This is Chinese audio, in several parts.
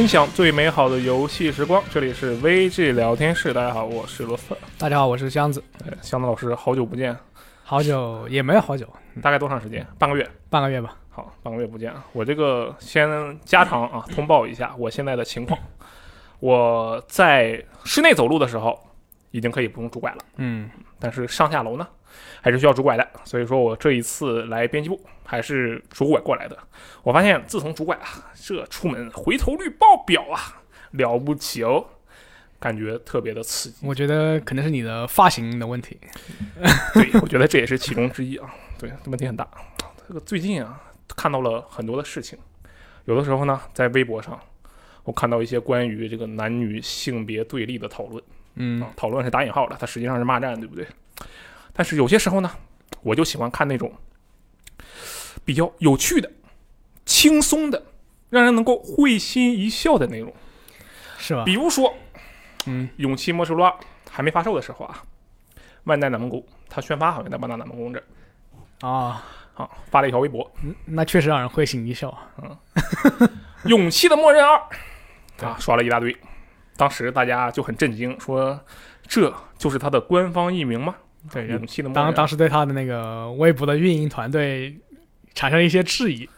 分享最美好的游戏时光。这里是 VG 聊天室，大家好，我是罗斯特。大家好，我是箱子。哎箱子老师，好久不见，好久也没有好久，大概多长时间？半个月。半个月吧。好，半个月不见啊！我这个先加长啊，通报一下我现在的情况。我在室内走路的时候，已经可以不用拄拐了。嗯，但是上下楼呢，还是需要拄拐的。所以说我这一次来编辑部还是拄拐过来的。我发现自从拄拐啊，这出门回头率爆表啊，了不起哦，感觉特别的刺激。我觉得可能是你的发型的问题。对，我觉得这也是其中之一啊。对，问题很大。这个最近啊，看到了很多的事情，有的时候呢，在微博上，我看到一些关于这个男女性别对立的讨论。嗯啊，讨论是打引号的，它实际上是骂战，对不对？但是有些时候呢，我就喜欢看那种比较有趣的、轻松的，让人能够会心一笑的内容。是吧？比如说，嗯，《勇气末世录二》还没发售的时候啊，万代南梦宫他宣发好像在万代南梦宫这儿啊，啊发了一条微博，嗯那确实让人会心一笑。《嗯勇气的默认二》啊刷了一大堆，当时大家就很震惊，说这就是他的官方译名吗？对，勇气的当当时对他的那个微博的运营团队产生一些质疑。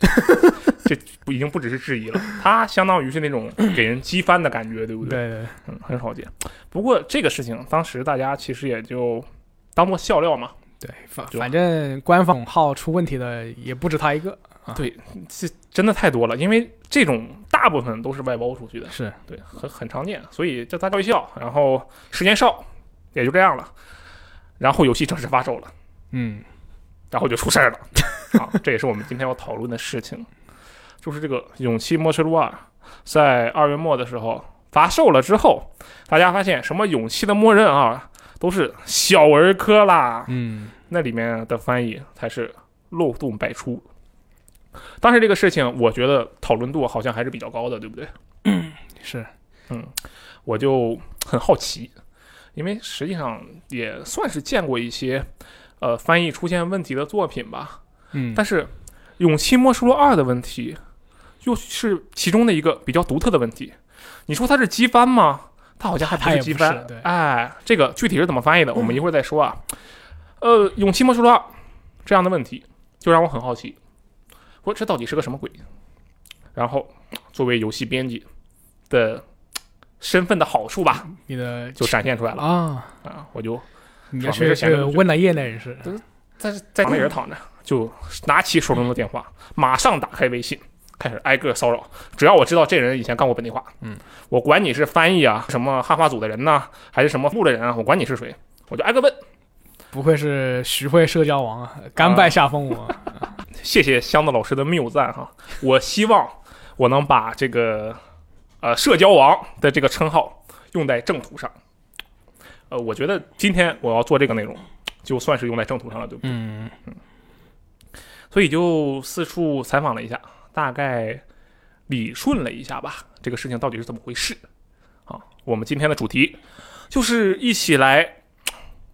这不已经不只是质疑了，他相当于是那种 给人激翻的感觉，对不对？对对，嗯，很少见。不过这个事情当时大家其实也就当做笑料嘛。对，反反正官方号出问题的也不止他一个。啊对，这真的太多了，因为这种大部分都是外包出去的，是，对，很很常见，所以就大笑一笑，然后时间少，也就这样了。然后游戏正式发售了，嗯，然后就出事儿了。啊，这也是我们今天要讨论的事情，就是这个《勇气末世录二》在二月末的时候发售了之后，大家发现什么勇气的默认啊，都是小儿科啦，嗯，那里面的翻译才是漏洞百出。当时这个事情，我觉得讨论度好像还是比较高的，对不对？是，嗯，我就很好奇，因为实际上也算是见过一些呃翻译出现问题的作品吧。嗯，但是《勇气末世录二》的问题，又是其中的一个比较独特的问题。你说它是机翻吗？它好像还不是是机翻。对哎，这个具体是怎么翻译的，我们一会儿再说啊。呃，《勇气末世录二》这样的问题，就让我很好奇，说这到底是个什么鬼？然后，作为游戏编辑的身份的好处吧，你的就展现出来了啊，啊！我就你要爽没事去去闲着就问了业内人士。在在躺着也是躺着，就拿起手中的电话，马上打开微信，开始挨个骚扰。只要我知道这人以前干过本地化，嗯，我管你是翻译啊，什么汉化组的人呐、还是什么部的人啊，我管你是谁，我就挨个问。不愧是徐汇社交王啊，甘拜下风我。谢谢箱子老师的谬赞哈，我希望我能把这个呃社交王的这个称号用在正途上。呃，我觉得今天我要做这个内容，就算是用在正途上了，对不对？嗯，所以就四处采访了一下，大概理顺了一下吧，这个事情到底是怎么回事啊？我们今天的主题就是一起来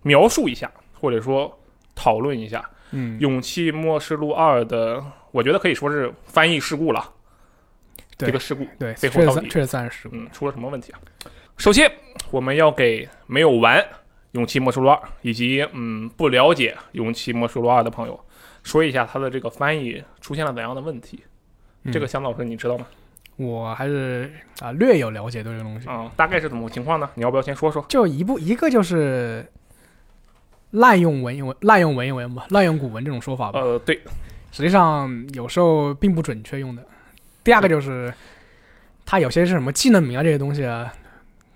描述一下，或者说讨论一下嗯《勇气末世录二》的，我觉得可以说是翻译事故了。对这个事故，对，背后到底确实确实算是事故。嗯，出了什么问题啊？首先，我们要给没有玩《勇气魔术录二》以及嗯不了解《勇气魔术录二》的朋友说一下它的这个翻译出现了怎样的问题。嗯这个香老师你知道吗？我还是啊略有了解对这个东西。啊、大概是怎么个情况呢？你要不要先说说？就一部一个就是滥用文言文、滥用文言文吧，滥用古文这种说法吧，呃，对，实际上有时候并不准确用的。第二个就是它有些是什么技能名啊这些东西啊，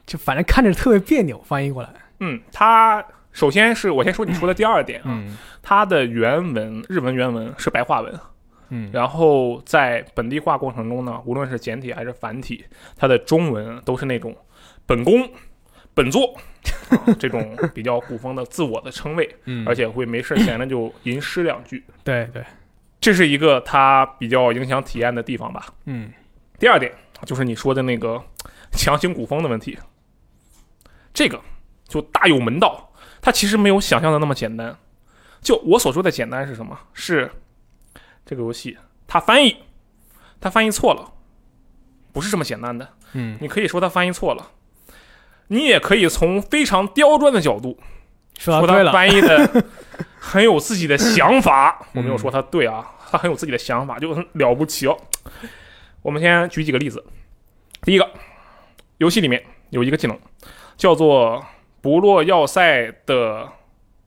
就反正看着特别别扭，翻译过来。嗯，它首先是我先说你说的第二点啊，嗯。它的原文日文原文是白话文，嗯，然后在本地化过程中呢，无论是简体还是繁体，它的中文都是那种本宫、本座、啊、这种比较古风的自我的称谓，嗯，而且会没事闲着就吟诗两句，对对，这是一个它比较影响体验的地方吧。嗯第二点就是你说的那个 强行古风的问题，这个就大有门道，它其实没有想象的那么简单。就我所说的简单是什么？是这个游戏它翻译，它翻译错了，不是这么简单的。嗯，你可以说它翻译错了，你也可以从非常刁钻的角度说他说到对了，翻译的 很有自己的想法。我没有嗯说他对啊，他很有自己的想法，就很了不起哦。我们先举几个例子。第一个，游戏里面有一个技能叫做“不落要塞的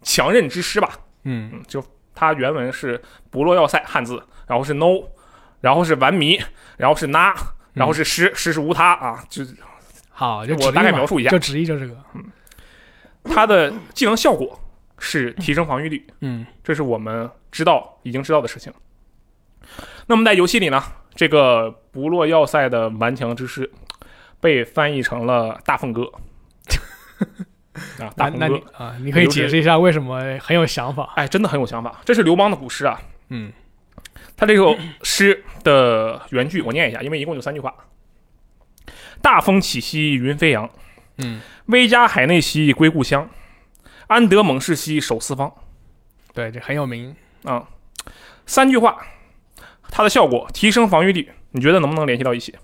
强韧之师”吧，嗯。嗯，就它原文是“不落要塞”汉字，然后是 no，然后是玩迷，然后是 na，然后是师，师是无他啊，就是好，就我大概描述一下。就直译就这个，嗯。它的技能效果是提升防御率，嗯这是我们知道已经知道的事情。那么在游戏里呢，这个不落要塞的顽强之师被翻译成了大凤哥 啊，大凤那那你哥，啊，你可以解释一下为什么很有想法？哎，真的很有想法。这是刘邦的古诗啊，嗯他这首诗的原句我念一下，因为一共就三句话：大风起兮云飞扬，嗯，威加海内兮归故乡，安得猛士兮守四方。对，这很有名。啊，三句话，它的效果提升防御力，你觉得能不能联系到一起？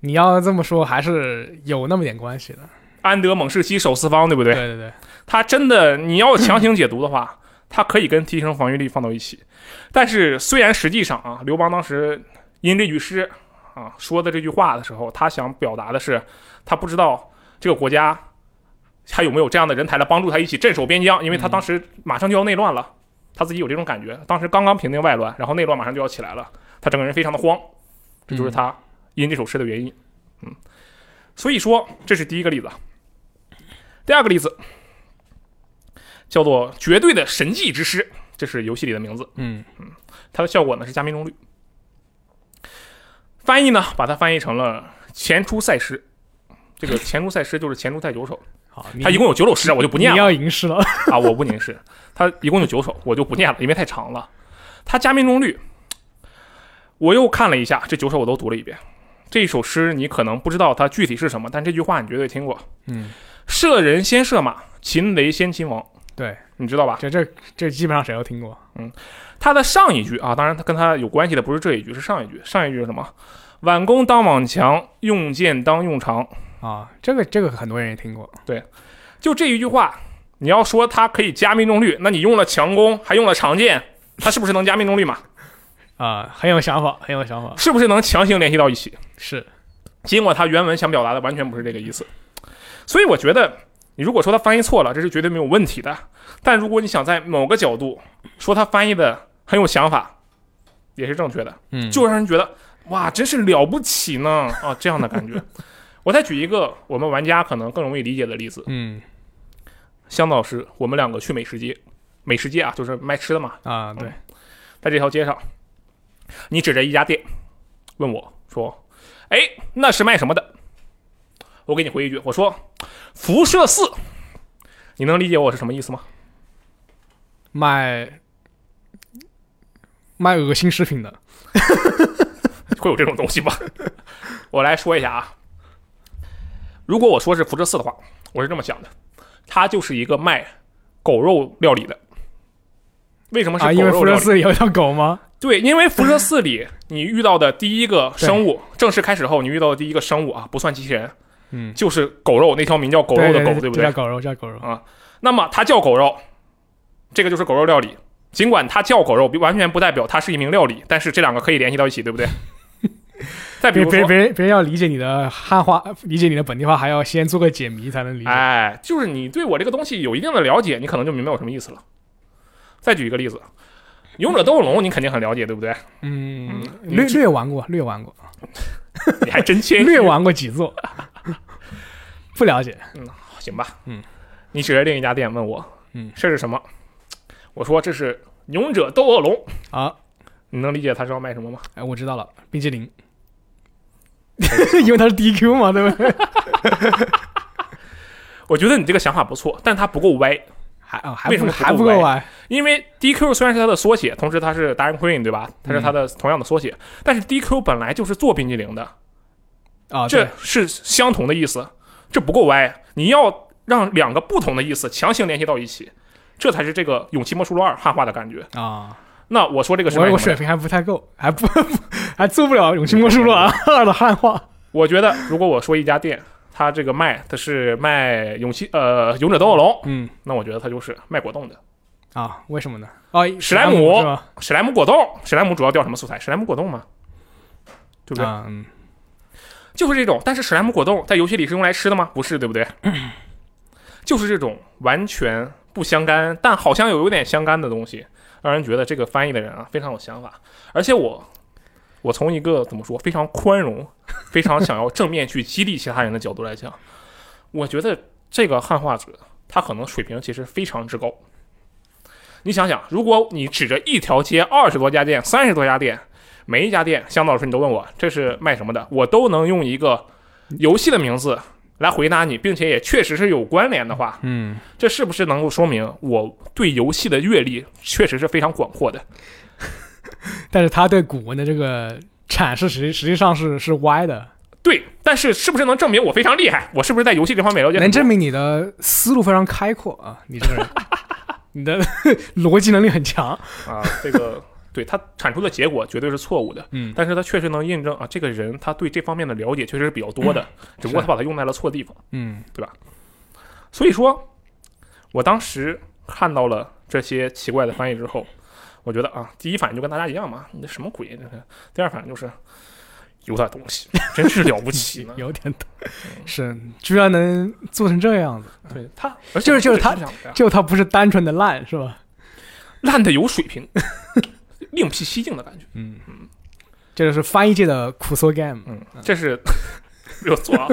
你要这么说，还是有那么点关系的。安得猛士兮守四方，对不对？对对对，他真的，你要强行解读的话，它可以跟提升防御力放到一起。但是虽然实际上啊，刘邦当时因这句诗啊说的这句话的时候，他想表达的是，他不知道这个国家还有没有这样的人才来帮助他一起镇守边疆，因为他当时马上就要内乱了，他自己有这种感觉。当时刚刚平定外乱，然后内乱马上就要起来了，他整个人非常的慌，这就是他因这首诗的原因。嗯，所以说这是第一个例子。第二个例子叫做“绝对的神迹之诗”，这是游戏里的名字。嗯嗯它的效果呢是加命中率。翻译呢，把它翻译成了“前出赛诗”。这个前出赛诗就是前出赛九首，好，你它一共有九首诗，我就不念了你要吟诗了。啊，我不吟诗。他一共有九首，我就不念了，因为太长了。他加命中率，我又看了一下，这九首我都读了一遍。这一首诗你可能不知道它具体是什么，但这句话你绝对听过：“嗯，射人先射马，擒贼先擒王。”对，你知道吧？这这这基本上谁都听过。嗯，他的上一句啊，当然他跟他有关系的不是这一句，是上一句。上一句是什么？挽弓当挽强，用箭当用长。啊，这个这个很多人也听过。对就这一句话，你要说它可以加命中率，那你用了强攻，还用了长剑，它是不是能加命中率嘛？啊，很有想法，很有想法。是不是能强行联系到一起？是，尽管它原文想表达的完全不是这个意思。所以我觉得，你如果说它翻译错了，这是绝对没有问题的。但如果你想在某个角度说它翻译的很有想法，也是正确的。嗯，就让人觉得哇，真是了不起呢啊，这样的感觉。我再举一个我们玩家可能更容易理解的例子，嗯香老师，我们两个去美食街，美食街啊，就是卖吃的嘛，啊，对，在这条街上，你指着一家店问我说：“哎，那是卖什么的？”我给你回一句，我说：“辐射四。”你能理解我是什么意思吗？卖卖恶心食品的。会有这种东西吗？我来说一下啊，如果我说是辐射四的话，我是这么想的，它就是一个卖狗肉料理的。为什么是因为辐射里有条狗吗？对，因为辐射四里 你遇到的第一个生物，正式开始后你遇到的第一个生物啊，不算机器人，嗯，就是狗肉那条名叫狗肉的狗，对对不对？就叫狗肉，叫狗肉。那么它叫狗肉，这个就是狗肉料理。尽管它叫狗肉，完全不代表它是一名料理，但是这两个可以联系到一起，对不对？再比别如说，别别人别人要理解你的汉话，理解你的本地话，还要先做个解谜才能理解。哎，就是你对我这个东西有一定的了解，你可能就明白我什么意思了。再举一个例子，勇者斗恶龙你肯定很了解，对不对？嗯，略略玩过，略玩过，你还真谦 虚。略玩过几座，不了解。嗯行吧？嗯，你指着另一家店问我，嗯，这是什么？我说这是勇者斗恶龙。啊，你能理解他是要卖什么吗？哎，我知道了，冰激凌，因为它是 DQ 嘛，对不对？我觉得你这个想法不错，但它不够歪。还啊，还为什么还不够歪？因为 DQ 虽然是它的缩写，同时它是达人 Queen 对吧？它是它的同样的缩写，但是 DQ 本来就是做冰激凌的，啊，这是相同的意思，这不够歪。你要让两个不同的意思强行联系到一起，这才是这个《勇气魔术录二》汉化的感觉。啊，那我说这个是卖什么的？我我水平还不太够，还不 还做不了《勇气魔术录》二的汉化。我觉得如果我说一家店，它这个卖它是卖勇气呃勇者斗恶龙，嗯那我觉得它就是卖果冻的。啊，为什么呢？哦，史莱姆？史莱姆果冻，史莱姆主要调什么素材？史莱姆果冻吗，对不对？啊，嗯，就是这种。但是史莱姆果冻在游戏里是用来吃的吗？不是，对不对？就是这种完全不相干，但好像有有点相干的东西，让人觉得这个翻译的人啊非常有想法。而且我，我从一个怎么说非常宽容、非常想要正面去激励其他人的角度来讲，我觉得这个汉化者他可能水平其实非常之高。你想想，如果你指着一条街二十多家店、三十多家店，每一家店，香道老师你都问我这是卖什么的，我都能用一个游戏的名字来回答你，并且也确实是有关联的话，嗯，这是不是能够说明我对游戏的阅历确实是非常广阔的？但是他对古文的这个阐释实际实际上是是歪的，对，但是是不是能证明我非常厉害？我是不是在游戏这方面了解？能证明你的思路非常开阔啊，你这个人，你的 逻辑能力很强。啊，这个对他产出的结果绝对是错误的，嗯但是他确实能印证啊，这个人他对这方面的了解确实是比较多的，只不过他把它用在了错地方。嗯对吧所以说，我当时看到了这些奇怪的翻译之后，我觉得啊，第一反应就跟大家一样嘛，你这什么鬼？这是。第二反应就是有点东西，真是了不起 呢。有点懂，是居然能做成这样子，对他，就是就是他就他不是单纯的烂是吧？烂的有水平，另辟蹊径的感觉。嗯这就是翻译界的苦涩 game。嗯，这是没有错啊。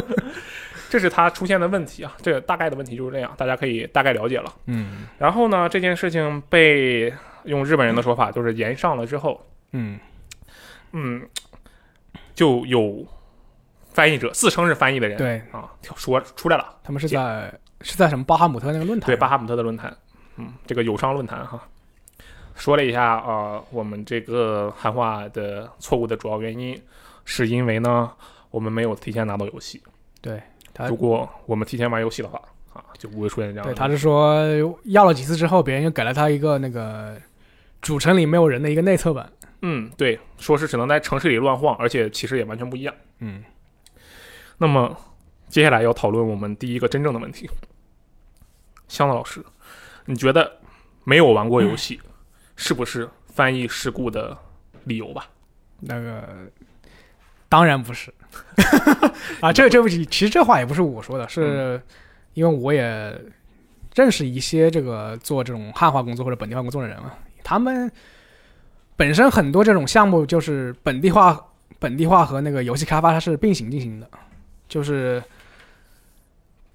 这是他出现的问题啊，这个大概的问题就是这样，大家可以大概了解了。嗯然后呢，这件事情被用日本人的说法就是延上了之后，嗯嗯，就有翻译者自称是翻译的人，对啊，说出来了，他们是在是在什么巴哈姆特那个论坛？对巴哈姆特的论坛，嗯，这个友商论坛哈，说了一下啊、呃我们这个汉化的错误的主要原因是因为呢，我们没有提前拿到游戏，对他如果我们提前玩游戏的话啊，就不会出现这样对，他是说要了几次之后，别人又给了他一个那个主城里没有人的一个内测版。嗯，对，说是只能在城市里乱晃，而且其实也完全不一样。嗯那么接下来要讨论我们第一个真正的问题，香子老师，你觉得没有玩过游戏，是不是翻译事故的理由吧？那个当然不是 啊，这这不其实这话也不是我说的，是因为我也认识一些这个做这种汉化工作或者本地化工作的人嘛，他们本身很多这种项目就是本地化、本地化和那个游戏开发它是并行进行的，就是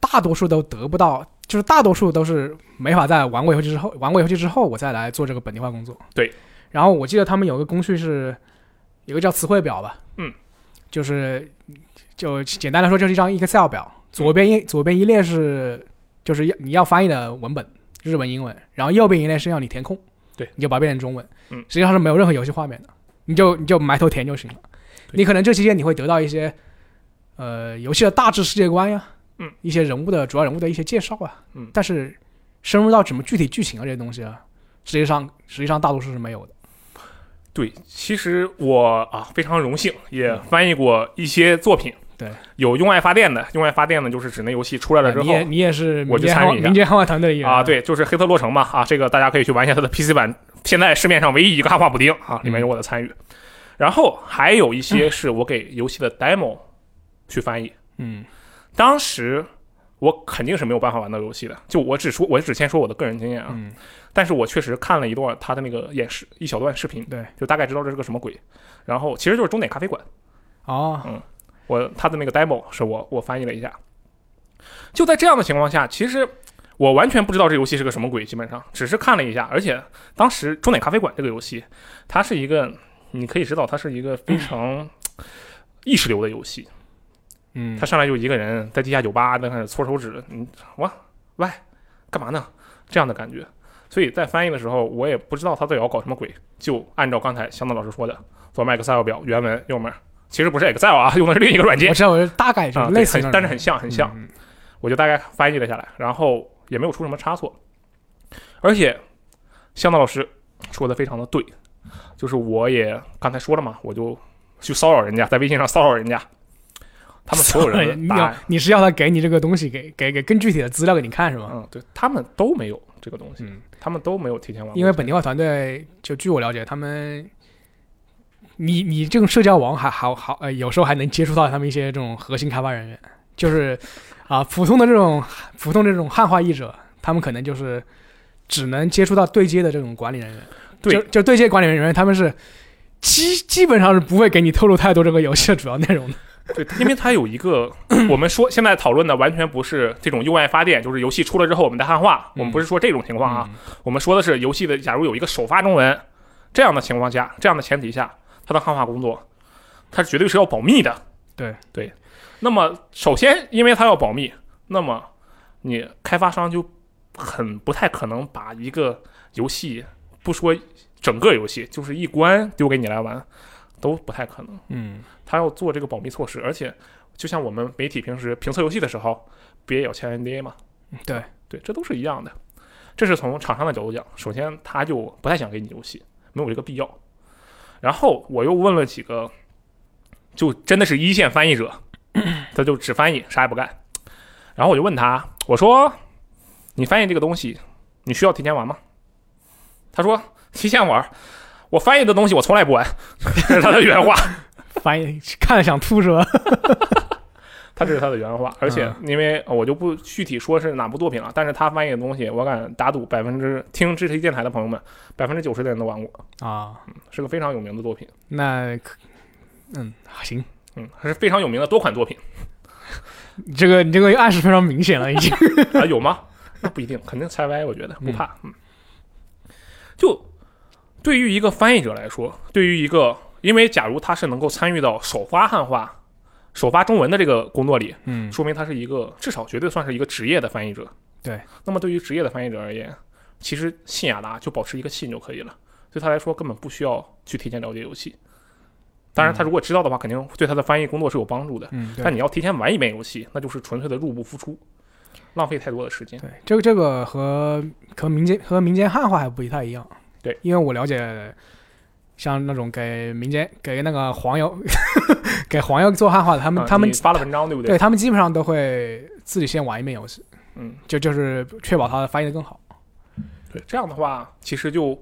大多数都得不到，就是大多数都是没法在玩过游戏之后，玩过游戏之后我再来做这个本地化工作。对，然后我记得他们有个工序是有个叫词汇表吧，嗯，就是就简单来说就是一张 Excel 表，左边一左边一列是就是要你要翻译的文本，日文、英文，然后右边一列是要你填空，对，你就把它变成中文，嗯。实际上是没有任何游戏画面的，你就你就埋头填就行了。你可能这期间你会得到一些呃游戏的大致世界观呀，嗯，一些人物的主要人物的一些介绍啊，嗯。但是深入到什么具体剧情啊这些东西啊，实际上实际上大多数是没有的。对，其实我啊非常荣幸，也翻译过一些作品。对，有用爱发电的，用爱发电呢，就是指那游戏出来了之后你也你也是我去民间汉化参与一下。民间汉化团队的一员啊，，对，就是黑色洛城嘛啊，这个大家可以去玩一下它的 PC 版，现在市面上唯一一个汉化补丁啊，里面有我的参与。然后还有一些是我给游戏的 demo 去翻译，嗯当时我肯定是没有办法玩到游戏的，就我只说，我只先说我的个人经验啊，嗯但是我确实看了一段他的那个演示，一小段视频，对，就大概知道这是个什么鬼。然后其实就是终点咖啡馆，哦，嗯我他的那个 demo 是我我翻译了一下。就在这样的情况下，其实我完全不知道这游戏是个什么鬼，基本上只是看了一下。而且当时终点咖啡馆这个游戏，它是一个你可以知道它是一个非常意识流的游戏。嗯。他上来就一个人在地下酒吧那开始搓手指，嗯，哇喂，干嘛呢？这样的感觉。所以在翻译的时候，我也不知道他到底要搞什么鬼，就按照刚才香子老师说的，左面 Excel 表，原文右面，其实不是 Excel 啊，用的是另一个软件。我知道，我是大概类似但是很像很像，嗯我就大概翻译了下来，然后也没有出什么差错，而且香子老师说的非常的对，就是我也刚才说了嘛，我就去骚扰人家，在微信上骚扰人家，他们所有人 你要的答案，你是要他给你这个东西，给给给更具体的资料给你看是吗？嗯，对他们都没有这个东西，嗯，他们都没有提前玩。因为本地化团队，就据我了解，他们，你你这种社交网还好好呃，有时候还能接触到他们一些这种核心开发人员，就是 啊、普通的这种普通这种汉化译者，他们可能就是只能接触到对接的这种管理人员，对就就对接管理人员，他们是基基本上是不会给你透露太多这个游戏的主要内容的。对，因为它有一个，我们说现在讨论的完全不是这种用爱发电，就是游戏出了之后我们的汉化，我们不是说这种情况啊，嗯我们说的是游戏的，假如有一个首发中文这样的情况下，这样的前提下，它的汉化工作，它绝对是要保密的。对对，那么首先因为它要保密，那么你开发商就很不太可能把一个游戏不说整个游戏，就是一关丢给你来玩，都不太可能。嗯，他要做这个保密措施，而且就像我们媒体平时评测游戏的时候，不也有签 NDA 吗？对，对，这都是一样的。这是从厂商的角度讲，首先他就不太想给你游戏，没有这个必要。然后我又问了几个，就真的是一线翻译者，他就只翻译，啥也不干。然后我就问他，我说：“你翻译这个东西，你需要提前玩吗？”他说：“提前玩，我翻译的东西我从来不玩。”这是他的原话。翻译看了想吐是吧？他这是他的原话，而且因为呃我就不具体说是哪部作品了，但是他翻译的东西，我敢打赌百分之听知识电台的朋友们，百分之九十的人都玩过，啊，是个非常有名的作品，那可嗯行，嗯，还是非常有名的多款作品你这个你这个暗示非常明显了，已经。啊，有吗？那不一定，肯定猜歪，我觉得不怕，嗯，就对于一个翻译者来说，对于一个，因为假如他是能够参与到首发汉化、首发中文的这个工作里，嗯说明他是一个至少绝对算是一个职业的翻译者。对，那么对于职业的翻译者而言，其实信雅达就保持一个信就可以了，对他来说根本不需要去提前了解游戏。当然，他如果知道的话，肯定对他的翻译工作是有帮助的。嗯，但你要提前玩一遍游戏，那就是纯粹的入不敷出，浪费太多的时间。对，这个这个和和民间和民间汉化还不太一样。对，因为我了解，像那种给民间给那个黄油 给黄油做汉化的，他们、啊他们发了文章对不对？对他们基本上都会自己先玩一遍游戏，嗯，就就是确保它翻译的更好。对，这样的话，其实就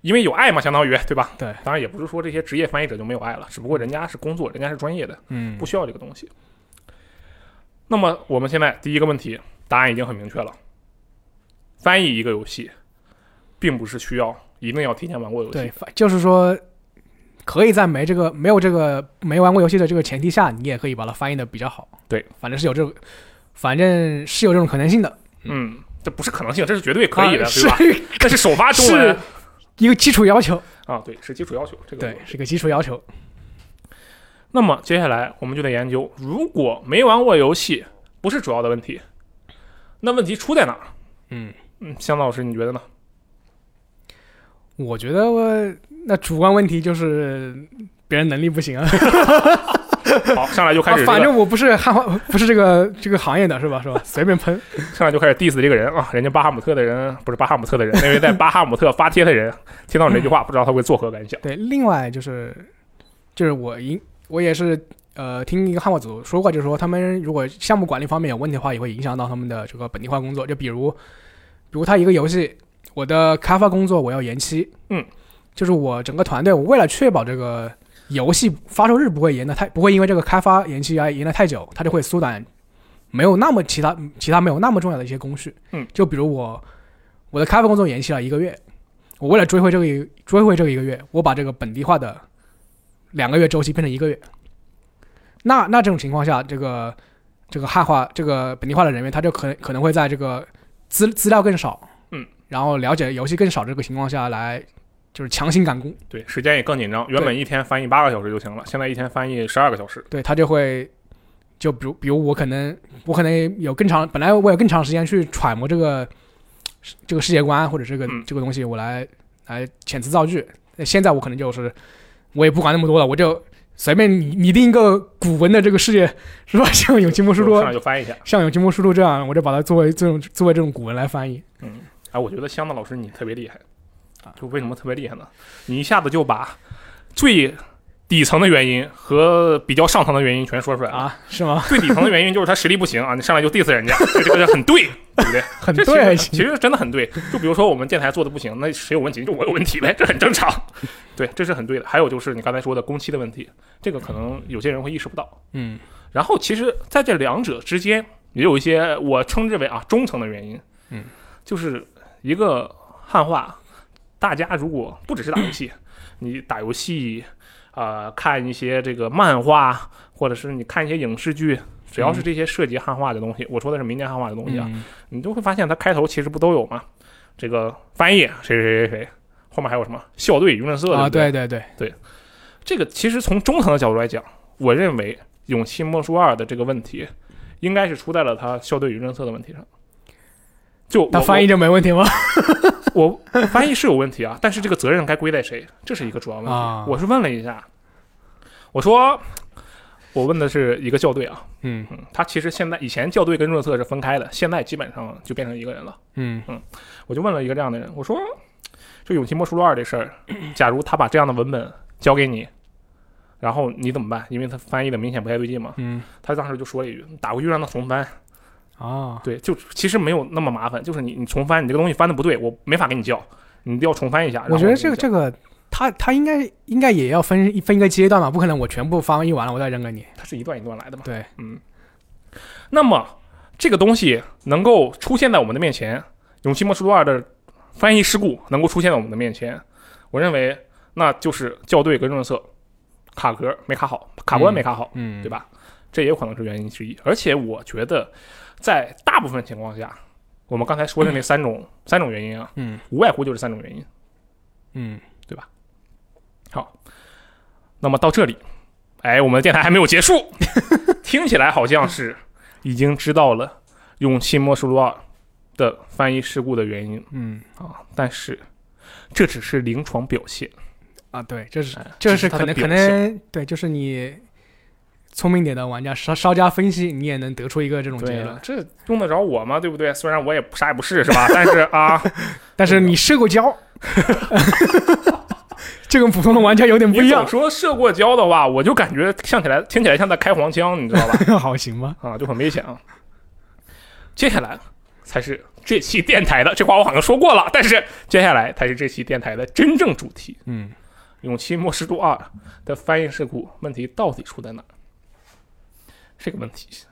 因为有爱嘛，相当于对吧？对，当然也不是说这些职业翻译者就没有爱了，只不过人家是工作，人家是专业的，嗯。不需要这个东西。那么我们现在第一个问题答案已经很明确了，翻译一个游戏，并不是需要一定要提前玩过游戏。，对就是说，可以在没这个没有这个没玩过游戏的这个前提下，你也可以把它翻译的比较好。对，反正是有这个，反正是有这种可能性的，嗯，这不是可能性，这是绝对可以的，啊对吧？是 这是首发中文是一个基础要求。啊，对，是基础要求。这个对，是个基础要求。那么接下来我们就得研究，如果没玩过游戏不是主要的问题，那问题出在哪儿？嗯，嗯，香老师你觉得呢？我觉得我那主观问题就是别人能力不行啊。好，上来就开啊始、这个反正我不是 汉化，不是这个这个行业的是吧？是吧？随便喷。上来就开始 diss 这个人啊，人家巴哈姆特的人不是巴哈姆特的人，那位在巴哈姆特发帖的人，听到你这句话，不知道他会作何感想？对，另外就是就是我影我也是呃听一个汉化组说过，就是说他们如果项目管理方面有问题的话，也会影响到他们的这个本地化工作。就比如比如他一个游戏，我的开发工作我要延期，嗯，就是我整个团队，我为了确保这个游戏发售日不会延的太不会因为这个开发延期而延的太久，它就会缩短没有那么其他其他没有那么重要的一些工序，嗯，就比如我我的开发工作延期了一个月，我为了追回这个追回这个一个月，我把这个本地化的两个月周期变成一个月。那那这种情况下，这个这个汉化这个本地化的人员，他就可能可能会在这个资资料更少，嗯，然后了解游戏更少这个情况下来，就是强行赶工，对，时间也更紧张，原本一天翻译八个小时就行了，现在一天翻译十二个小时。对他就会，就比如比如我可能我可能有更长，本来我有更长时间去揣摩这个这个世界观或者这个、嗯这个东西，我来来遣词造句。那现在我可能就是我也不管那么多了，我就随便拟拟定一个古文的这个世界，是吧？像永吉魔书录上来，就翻译一下。像永吉魔书录这样，我就把它作为这种作为这种古文来翻译。嗯，啊，我觉得香的老师你特别厉害，就为什么特别厉害呢？你一下子就把最底层的原因和比较上层的原因全说出来了。啊，是吗？最底层的原因就是他实力不行啊，你上来就 diss 人家，这这个很对，对不对？很对，其实真的很对。就比如说我们电台做的不行，那谁有问题？就我有问题呗，这很正常。对，这是很对的。还有就是你刚才说的工期的问题，这个可能有些人会意识不到。嗯然后其实在这两者之间也有一些我称之为啊中层的原因。嗯，就是一个汉化，大家如果不只是打游戏，你打游戏。啊、看一些这个漫画，或者是你看一些影视剧，只要是这些涉及汉化的东西，我说的是民间汉化的东西啊，嗯你就会发现它开头其实不都有吗？这个翻译谁谁谁谁谁，后面还有什么校对舆论社啊，对对对对，这个其实从中层的角度来讲，我认为《勇气莫书二》的这个问题，应该是出在了他校对舆论社的问题上。就我他翻译就没问题吗？我我翻译是有问题啊，但是这个责任该归在谁，这是一个主要问题。啊我是问了一下，我说我问的是一个校对啊，嗯嗯，他其实现在以前校对跟润色是分开的，现在基本上就变成一个人了。嗯我就问了一个这样的人，我说这《勇气莫书二》这事儿，假如他把这样的文本交给你，然后你怎么办？因为他翻译的明显不太对劲嘛。嗯他当时就说了一句：“打过去让他重翻。啊”对，就其实没有那么麻烦，就是你你重翻，你这个东西翻的不对，我没法给你叫，你要重翻一下。我觉得这个个这个他他应该应该也要分分一个阶段嘛，不可能我全部翻译完了我再扔给你。它是一段一段来的嘛。对，嗯。那么这个东西能够出现在我们的面前，《勇气莫书二》的翻译事故能够出现在我们的面前，我认为那就是校对跟润色卡格没卡好，卡关没卡好，嗯，对吧？这也有可能是原因之一。而且我觉得，在大部分情况下，我们刚才说的那三种、三种原因啊，嗯。无外乎就是三种原因。嗯。对吧？好。那么到这里，哎，我们的电台还没有结束，听起来好像是已经知道了《勇气莫书录二》的翻译事故的原因。嗯。啊，但是这只是临床表现，啊，对，这是哎这是可能可能对，就是你聪明点的玩家稍稍加分析，你也能得出一个这种结论。这用得着我吗？对不对？虽然我也啥也不是，是吧？但是啊，但是你社过交，这跟普通的玩家有点不一样你。说射过胶的话，我就感觉像起来听起来像在开黄腔，你知道吧？好行吗？啊，就很危险啊。接下来才是这期电台的，这话我好像说过了，但是接下来才是这期电台的真正主题。嗯《勇气末世录二》的翻译事故问题到底出在哪儿？这个问题，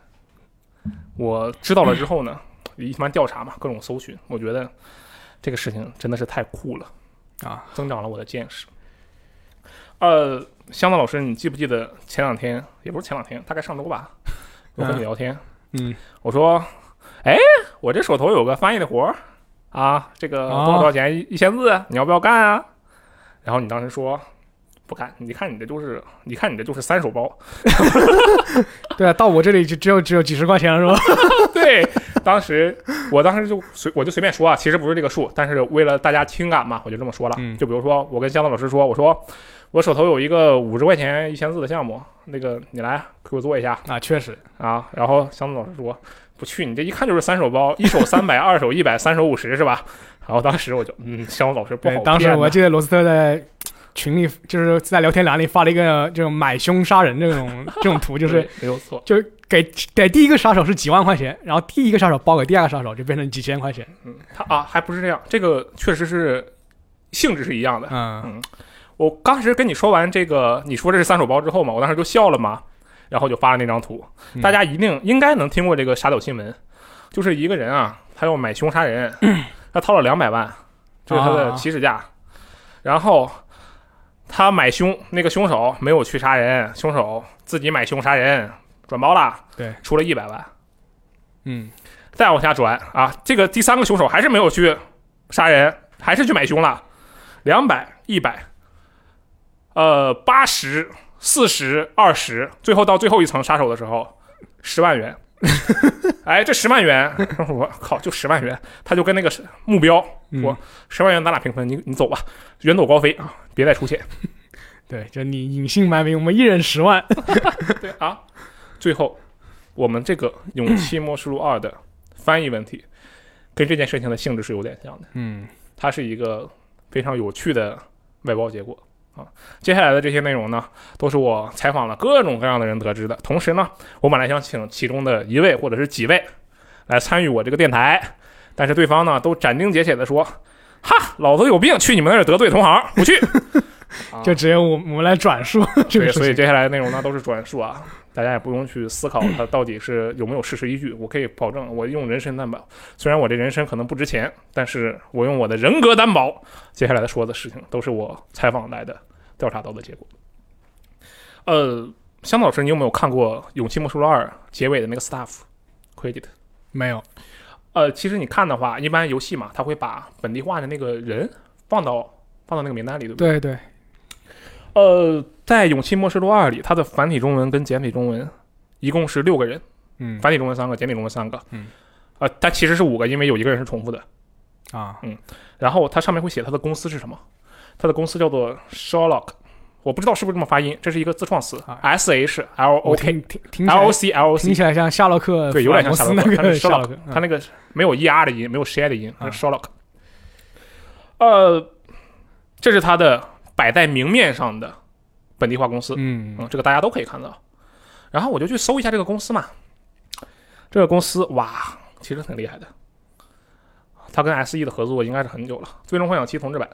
我知道了之后呢，一番调查嘛，各种搜寻，我觉得这个事情真的是太酷了，啊，增长了我的见识。呃，香子老师，你记不记得前两天，也不是前两天，大概上周吧，我跟你聊天，嗯我说，哎，我这手头有个翻译的活儿啊，这个多少多少钱？一一千字，你要不要干啊？然后你当时说不干，你看你这就是，你看你这就是三手包。对啊，到我这里就只有只有几十块钱了，是吧？对，当时我当时就随我就随便说啊，其实不是这个数，但是为了大家听感嘛，我就这么说了。嗯就比如说我跟箱子老师说，我说我手头有一个五十块钱一千字的项目，那个你来给我做一下啊，确实，啊。然后箱子老师说不去，你这一看就是三手包，一手三百，二手一百，三手五十是吧？然后当时我就嗯，香港老师不好对，当时我记得罗斯特在群里，就是在聊天栏里发了一个这种买凶杀人这种这种图，就是 没有错，就是给给第一个杀手是几万块钱，然后第一个杀手包给第二个杀手就变成几千块钱。嗯，他啊还不是这样，这个确实是性质是一样的。嗯我当时跟你说完这个，你说这是三手包之后嘛，我当时就笑了嘛，然后就发了那张图。嗯大家一定应该能听过这个杀手新闻，就是一个人啊，他要买凶杀人，他掏了两百万，这是他的啊起始价，然后他买凶那个凶手没有去杀人，凶手自己买凶杀人转包了，对，出了一百万，嗯。再往下转啊，这个第三个凶手还是没有去杀人，还是去买凶了，两百、一百，呃，八十、四十、二十，最后到最后一层杀手的时候，十万元。哎，这十万元，我靠，就十万元，他就跟那个目标嗯。我十万元，咱俩平分，你你走吧，远走高飞啊，别再出现。对，就你隐姓埋名，我们一人十万。对啊，最后我们这个《勇气默示录二》的翻译问题，跟这件事情的性质是有点像的。嗯它是一个非常有趣的外包结果啊。接下来的这些内容呢，都是我采访了各种各样的人得知的。同时呢，我本来想请其中的一位或者是几位来参与我这个电台，但是对方呢都斩钉截铁的说：“哈，老子有病，去你们那儿得罪同行，不去。啊就只有我我们来转述这 对，个。所以接下来的内容呢都是转述啊，大家也不用去思考它到底是有没有事实依据。我可以保证，我用人身担保，虽然我这人身可能不值钱，但是我用我的人格担保，接下来的说的事情都是我采访来的、调查到的结果。呃，香老师，你有没有看过《勇气默示录二》结尾的那个 staff credit？没有，呃，其实你看的话，一般游戏嘛，它会把本地化的那个人放到放到那个名单里，对不对？对对，呃，在《勇气末世录二》里，它的繁体中文跟简体中文一共是六个人，嗯繁体中文三个，简体中文三个。嗯，呃，但其实是五个，因为有一个人是重复的。啊，嗯然后它上面会写它的公司是什么，它的公司叫做 Sherlock，我不知道是不是这么发音，这是一个自创词啊，S H L 我 O 起 L 来 O C L O 听 C，起来像夏洛克，对，有点像夏洛克，福尔摩斯那个夏洛 Sherlock，克，它那个没有 E R 的音，没有 she 的音，它是啊 Sherlock。呃，这是他的摆在明面上的本地化公司。嗯嗯，这个大家都可以看到。然后我就去搜一下这个公司嘛，这个公司哇，其实挺厉害的。他跟 S E 的合作应该是很久了，《最终幻想七》重置版，《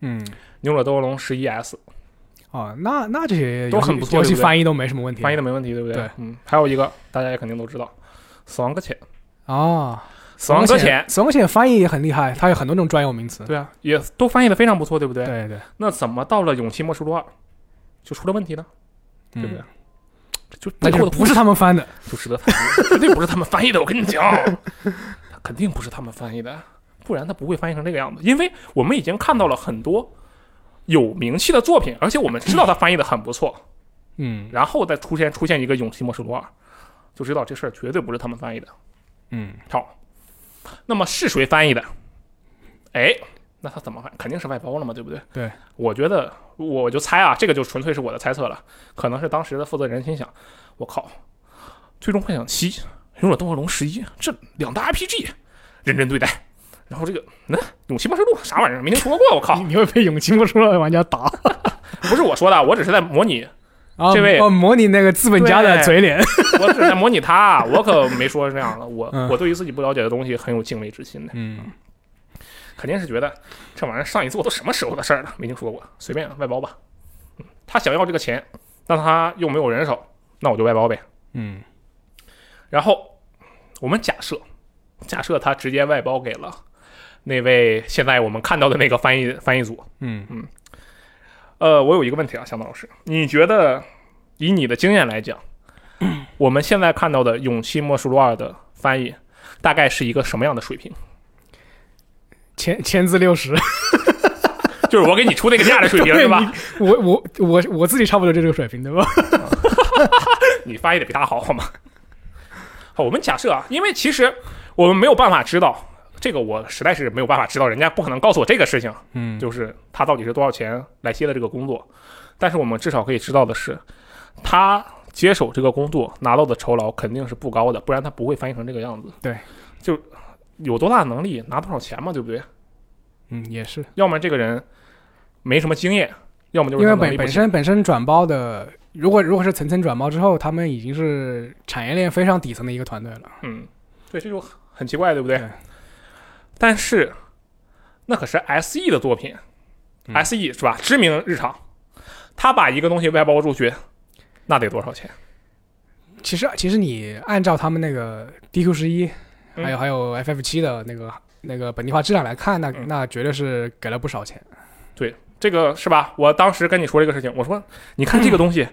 嗯，牛者斗恶龙十一 S》哦，那那这些都很不错游戏翻译都没什么问题，翻译的没问题，对不对？对嗯，还有一个大家也肯定都知道，《死亡搁浅》，《啊，死亡搁浅》，死亡搁浅翻译也很厉害，它有很多种专有名词。对啊，也都翻译的非常不错，对不对？对对，那怎么到了《勇气默示录二》就出了问题呢？对不对嗯？就那就不是他们翻的。就值得反思，绝对不是他们翻译的。我跟你讲，他肯定不是他们翻译的，不然他不会翻译成这个样子。因为我们已经看到了很多有名气的作品，而且我们知道他翻译的很不错，嗯然后再出现出现一个《勇气模式罗二》，就知道这事儿绝对不是他们翻译的。嗯，好，那么是谁翻译的？哎，那他怎么翻？肯定是外包了嘛，对不对？对，我觉得我就猜啊，这个就纯粹是我的猜测了，可能是当时的负责人心想：我靠，最终幻想七、勇者斗恶龙十一这两大 RPG 认真对待，然后这个那、勇气默示录啥玩意儿没听说过？我靠你，会被勇气默示录的玩家打。不是我说的，我只是在模拟，啊，这位哦，模拟那个资本家的嘴脸。我只是在模拟他，我可没说是这样的。我、嗯我对于自己不了解的东西很有敬畏之心的。嗯肯定是觉得这玩意儿上一次我都什么时候的事儿了，没听说过，随便外包吧。嗯，他想要这个钱，但他又没有人手，那我就外包呗。嗯然后我们假设，假设他直接外包给了那位现在我们看到的那个翻译翻译组。嗯嗯呃，我有一个问题啊，向导老师，你觉得以你的经验来讲，我们现在看到的《勇气默示录二》的翻译大概是一个什么样的水平？千千字六十，就是我给你出那个价的水平 是吧？我我我我自己差不多就这个水平，对吧？你翻译的比他好，好吗？好，我们假设啊，因为其实我们没有办法知道这个，我实在是没有办法知道，人家不可能告诉我这个事情，嗯就是他到底是多少钱来接的这个工作。但是我们至少可以知道的是，他接手这个工作拿到的酬劳肯定是不高的，不然他不会翻译成这个样子。对，就有多大能力拿多少钱嘛，对不对？嗯，也是，要么这个人没什么经验，要么就是因为本本身本身转包的，如果如果是层层转包之后，他们已经是产业链非常底层的一个团队了。嗯，对，这就很很奇怪，对不对？对但是那可是 S E 的作品、嗯 s E 是吧？知名日常，他把一个东西外包出去，那得多少钱？其实其实你按照他们那个 DQ 十一，嗯还有还有 FF 七的那个那个本地化质量来看，那嗯那绝对是给了不少钱。对这个是吧？我当时跟你说这个事情，我说你看这个东西，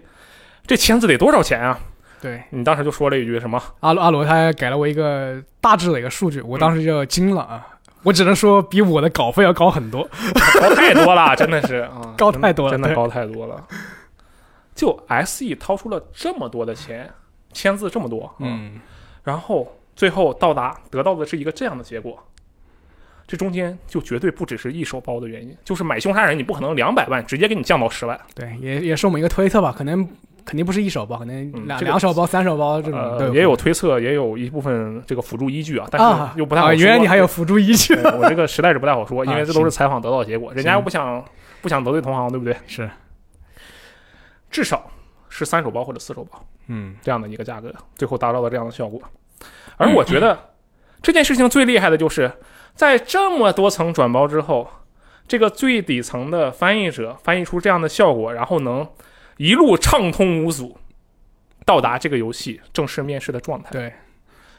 这签字得多少钱啊？对，你当时就说了一句什么？阿罗阿罗他给了我一个大致的一个数据，我嗯当时就惊了啊！我只能说比我的稿费要高很多。高太多了，真的是啊，高太多了真的高太多了。就 S E 掏出了这么多的钱，签字这么多，嗯，然后最后到达得到的是一个这样的结果，这中间就绝对不只是一手包的原因，就是买凶杀人，你不可能两百万直接给你降到十万，对，也也是我们一个推测吧，可能肯定不是一手包，可能两、嗯这个两手包、三手包这种也有推测，也有一部分这个辅助依据啊，但啊是又不太好说。啊原来你还有辅助依据，我这个实在是不太好说，因为啊这都是采访得到的结果，人家又不想不想得罪同行，对不对？是，至少是三手包或者四手包嗯这样的一个价格，最后达到了这样的效果。而我觉得这件事情最厉害的就是在这么多层转包之后，这个最底层的翻译者翻译出这样的效果，然后能一路畅通无阻到达这个游戏正式面试的状态，对。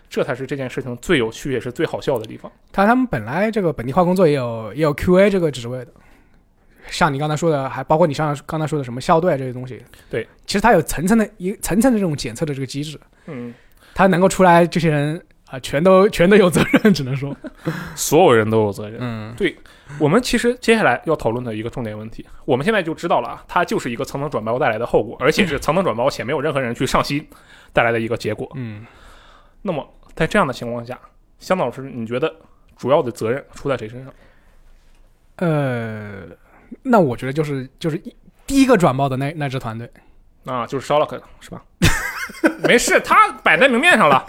这才是这件事情最有趣也是最好笑的地方。他他们本来这个本地化工作也有也有 QA 这个职位的，像你刚才说的，还包括你上刚才说的什么校队这些东西。对，其实它有层层的一层层的这种检测的这个机制，嗯，它能够出来这些人啊、全都全都有责任，只能说，所有人都有责任。嗯对我们其实接下来要讨论的一个重点问题，我们现在就知道了啊，它就是一个层层转包带来的后果，而且是层层转包且没有任何人去上心带来的一个结果。嗯，那么在这样的情况下，香老师，你觉得主要的责任出在谁身上？呃，那我觉得就是就是一第一个转包的那那支团队，啊，就是 Sherlock 是吧？没事，他摆在明面上了。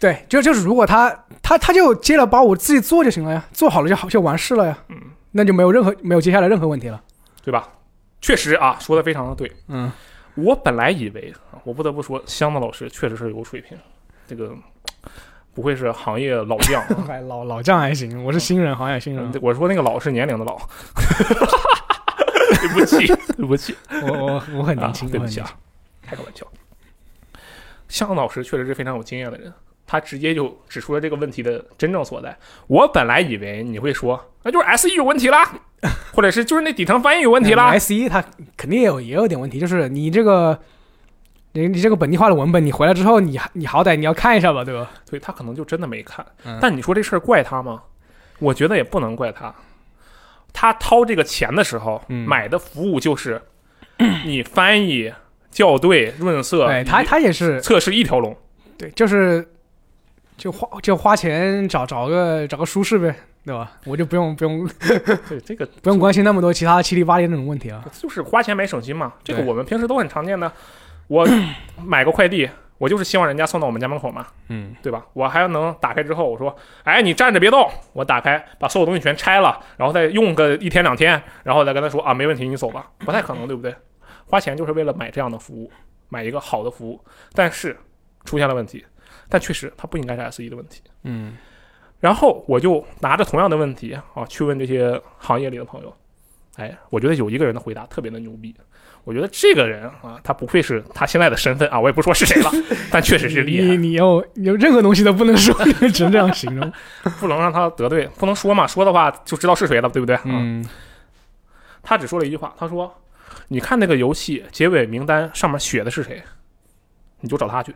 对，就就是如果他他他就接了包，我自己做就行了呀，做好了就好就完事了呀，嗯，那就没有任何没有接下来任何问题了，对吧？确实啊，说的非常的对。嗯，我本来以为，啊我不得不说，香子老师确实是有水平，这个不愧是行业老将 老老将还行，我是新人，行业新人，我说那个老是年龄的老，对不起，对不起，我我我很年轻，啊、对不起啊，开个玩笑。香老师确实是非常有经验的人，他直接就指出了这个问题的真正所在。我本来以为你会说，那就是 S E 有问题啦，或者是就是那底层翻译有问题啦。S E 它肯定也有也有点问题，就是你这个。你你这个本地化的文本，你回来之后，你你好歹你要看一下吧，对吧？对他可能就真的没看。嗯但你说这事儿怪他吗？我觉得也不能怪他。他掏这个钱的时候，嗯买的服务就是你翻译、校对、润色，对他他也是测试一条龙。对，就是就花就花钱找找个找个舒适呗，对吧？我就不用不用 对，这个 不用关心那么多其他七里八里那种问题了。就是花钱买手机嘛。这个我们平时都很常见的。我 买个快递，我就是希望人家送到我们家门口嘛，嗯，对吧？我还能打开之后，我说，哎，你站着别动，我打开把所有东西全拆了，然后再用个一天两天，然后再跟他说啊，没问题，你走吧。不太可能，对不对？花钱就是为了买这样的服务，买一个好的服务，但是出现了问题，但确实它不应该是 S 一的问题。嗯然后我就拿着同样的问题啊去问这些行业里的朋友，哎，我觉得有一个人的回答特别的牛逼。我觉得这个人啊，他不愧是他现在的身份啊，我也不说是谁了，但确实是厉害，你有你有任何东西都不能说，只能这样形容。不能让他得罪，不能说嘛，说的话就知道是谁了，对不对？嗯他只说了一句话，他说：“你看那个游戏结尾名单上面写的是谁，你就找他去，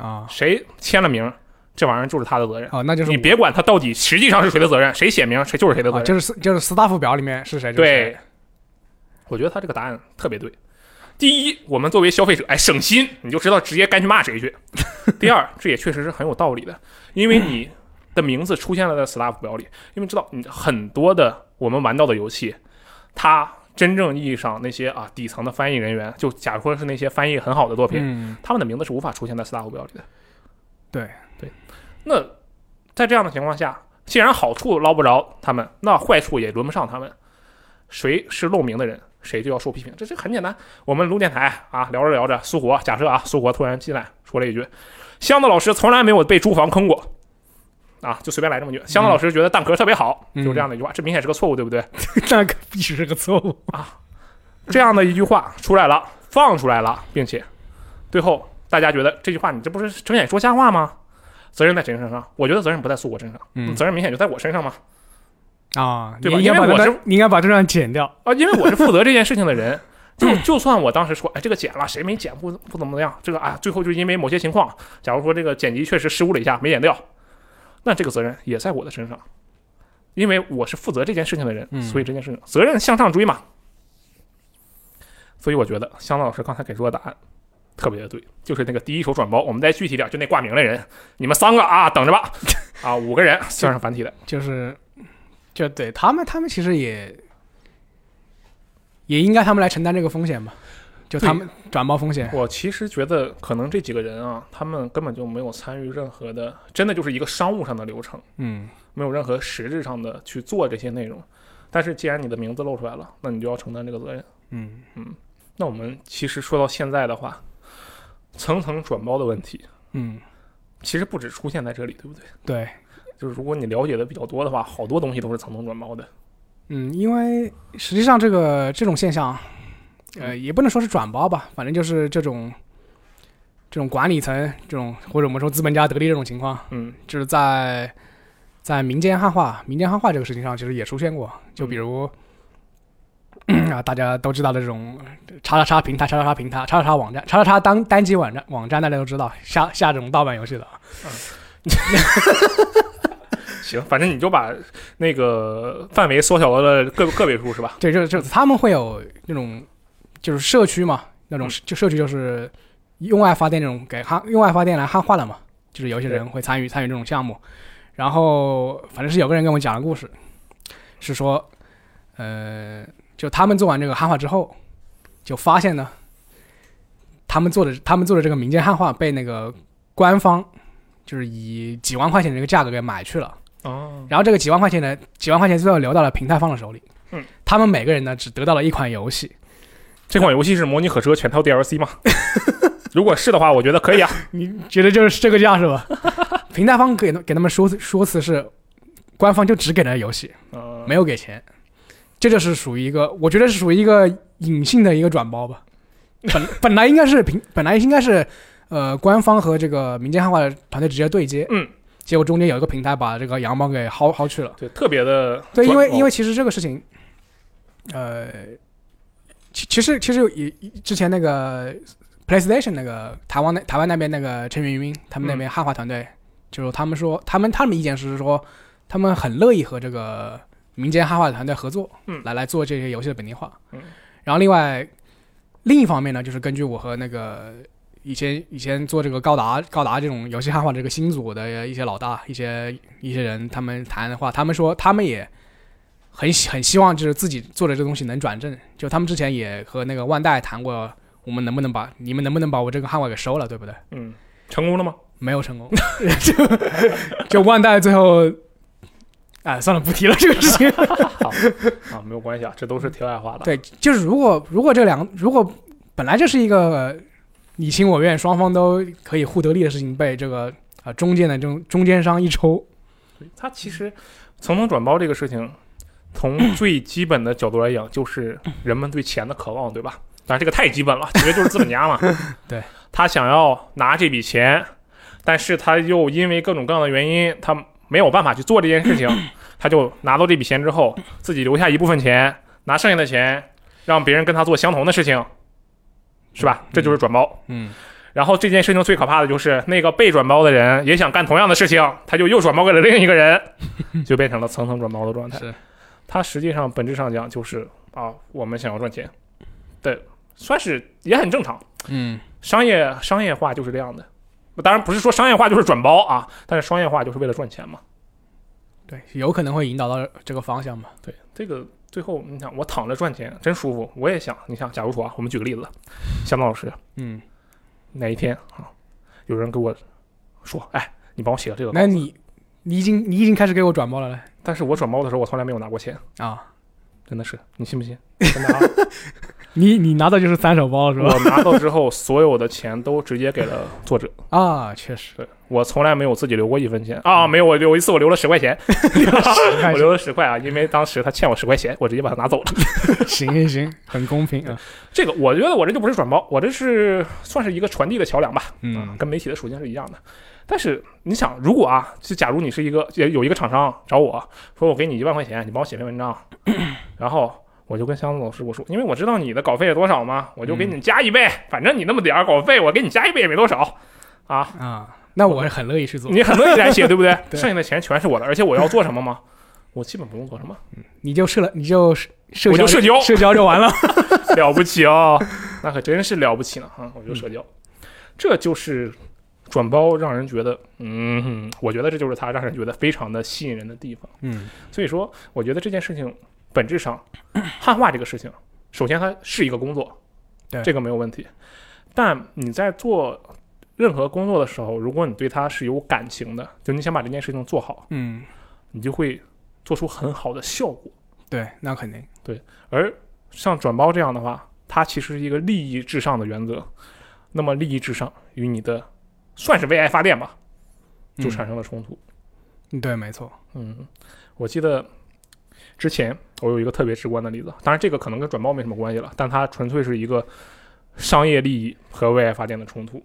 啊谁签了名，这玩意儿就是他的责任。啊，那就是你别管他到底实际上是谁的责任，谁写名谁就是谁的责啊，任。就是就是 staff 表里面是谁？就是谁对，我觉得他这个答案特别对。第一，我们作为消费者，哎，省心，你就知道直接该去骂谁去。第二，这也确实是很有道理的，因为你的名字出现了在 staff 表里，因为知道你很多的我们玩到的游戏，它真正意义上那些啊底层的翻译人员，就假如说是那些翻译很好的作品，嗯，他们的名字是无法出现在 staff 表里的。对对，那在这样的情况下，既然好处捞不着他们，那坏处也轮不上他们。谁是露名的人，谁就要受批评。这这很简单。我们录电台啊，聊着聊着，苏活假设啊，苏活突然进来说了一句：“箱子老师从来没有被租房坑过。”啊，就随便来这么句。香港老师觉得蛋壳特别好，嗯就这样的一句话，这明显是个错误，对不对？那个必须是个错误啊。这样的一句话出来了，放出来了，并且最后大家觉得这句话你这不是睁眼说瞎话吗？责任在谁身上？我觉得责任不在苏果身上，嗯责任明显就在我身上嘛。啊，对吧因为我是你应该把这段剪掉。啊，因为我是负责这件事情的人，就就算我当时说，哎，这个剪了，谁没剪不不怎么样，这个啊，最后就因为某些情况，假如说这个剪辑确实失误了一下，没剪掉，那这个责任也在我的身上，因为我是负责这件事情的人，嗯所以这件事情责任向上追嘛。所以我觉得香子老师刚才给出的答案特别的对，就是那个第一手转包，我们再具体点，就那挂名的人，你们三个啊，等着吧，啊，五个人算上繁体的，就是，就对他们，他们其实也也应该他们来承担这个风险吧。就他们转包风险。我其实觉得，可能这几个人啊，他们根本就没有参与任何的，真的就是一个商务上的流程，嗯没有任何实质上的去做这些内容。但是既然你的名字露出来了，那你就要承担这个责任。嗯嗯那我们其实说到现在的话，层层转包的问题，嗯，其实不止出现在这里，对不对？对，就是如果你了解的比较多的话，好多东西都是层层转包的。嗯，因为实际上这个这种现象，呃，也不能说是转包吧，反正就是这种这种管理层这种或者我们说资本家得利这种情况，嗯就是在在民间汉化、民间汉化这个事情上，其实也出现过。就比如、啊，大家都知道的这种叉叉叉平台、叉叉叉平台、叉叉叉网站、叉叉叉单单机网站网站，大家都知道下下这种盗版游戏的。嗯 行，反正你就把那个范围缩小到了个个位数，是吧？对，就就他们会有那种就是社区嘛，那种就社区就是用爱发电这种给汉用爱发电来汉化的嘛，就是有些人会参与参与这种项目。然后反正是有个人跟我讲的故事，是说，呃，就他们做完这个汉化之后，就发现呢，他们做的他们做的这个民间汉化被那个官方就是以几万块钱的这个价格给买去了。哦，然后这个几万块钱呢，几万块钱最后流到了平台方的手里。嗯，他们每个人呢只得到了一款游戏。这款游戏是模拟火车全套 DLC 吗？如果是的话，我觉得可以啊。你觉得就是这个价是吧？平台方给给他们说说辞是，官方就只给了游戏，呃，没有给钱。这就是属于一个，我觉得是属于一个隐性的一个转包吧。本 本来应该是平，本来应该是呃官方和这个民间汉化的团队直接对接，嗯，结果中间有一个平台把这个羊毛给薅薅去了。对，特别的对，因为因为为其实这个事情，呃，其其实其实也之前那个 PlayStation 那个台湾那台湾那边那个陈云云他们那边汉化团队，就是他们说他们他们意见是说，他们很乐意和这个民间汉化团队合作，嗯来来做这些游戏的本地化。嗯然后另外另一方面呢，就是根据我和那个。以前以前做这个高达高达这种游戏汉化这个新组的一些老大一些一些人，他们谈的话，他们说他们也很很希望就是自己做的这个东西能转正。就他们之前也和那个万代谈过，我们能不能把你们能不能把我这个汉化给收了，对不对？嗯，成功了吗？没有成功，就就万代最后，哎，算了，不提了这个事情。好啊，没有关系啊，这都是题外话了。对，就是如果如果这两个如果本来这是一个你情我愿，双方都可以互得利的事情，被这个啊、中间的这种中间商一抽，他其实层层转包这个事情，从 最基本的角度来讲，就是人们对钱的渴望，对吧？当然这个太基本了，其实就是资本家嘛。对，他想要拿这笔钱，但是他又因为各种各样的原因，他没有办法去做这件事情，他就拿到这笔钱之后，自己留下一部分钱，拿剩下的钱让别人跟他做相同的事情，是吧？这就是转包。嗯，然后这件事情最可怕的就是那个被转包的人也想干同样的事情，他就又转包给了另一个人，就变成了层层转包的状态。是，它实际上本质上讲就是啊，我们想要赚钱，对，算是也很正常。嗯，商业商业化就是这样的，当然不是说商业化就是转包啊，但是商业化就是为了赚钱嘛。对，有可能会引导到这个方向嘛。对，这个最后你想，我躺着赚钱真舒服，我也想，你想，假如说啊，我们举个例子，香港老师嗯，哪一天啊，有人给我说，哎，你帮我写个这个那你你已经你已经开始给我转包了嘞但是我转包的时候，我从来没有拿过钱，啊！真的是，你信不信？真的啊，你你拿到就是三手包是吧？我拿到之后，所有的钱都直接给了作者。啊，确实，对我从来没有自己留过一分钱啊，没有，我有一次我留了十块钱，我留了十块啊，因为当时他欠我十块钱，我直接把它拿走了。行行行，很公平啊。这个我觉得我这就不是转包，我这是算是一个传递的桥梁吧，啊嗯跟媒体的属性是一样的。但是你想，如果啊，就假如你是一个有一个厂商找我说，我给你一万块钱，你帮我写篇文章，然后我就跟箱子老师我说，因为我知道你的稿费是多少嘛，我就给你加一倍，反正你那么点儿稿费，我给你加一倍也没多少啊。啊，那我是很乐意去做。你很乐意来写，对不对？对剩下的钱全是我的，而且我要做什么吗？我基本不用做什么，你就社了，你就社社交我就社交社交就完了。了不起哦，那可真是了不起呢啊！我就社交，这就是转包让人觉得，嗯，我觉得这就是它让人觉得非常的吸引人的地方。嗯所以说，我觉得这件事情本质上，汉化这个事情，首先它是一个工作，对这个没有问题。但你在做任何工作的时候，如果你对它是有感情的，就你想把这件事情做好，嗯，你就会做出很好的效果。对，那肯定对。而像转包这样的话，它其实是一个利益至上的原则。那么利益至上与你的算是为爱发电吧，就产生了冲突。嗯，对，没错。嗯，我记得之前我有一个特别直观的例子，当然这个可能跟转包没什么关系了，但它纯粹是一个商业利益和为爱发电的冲突。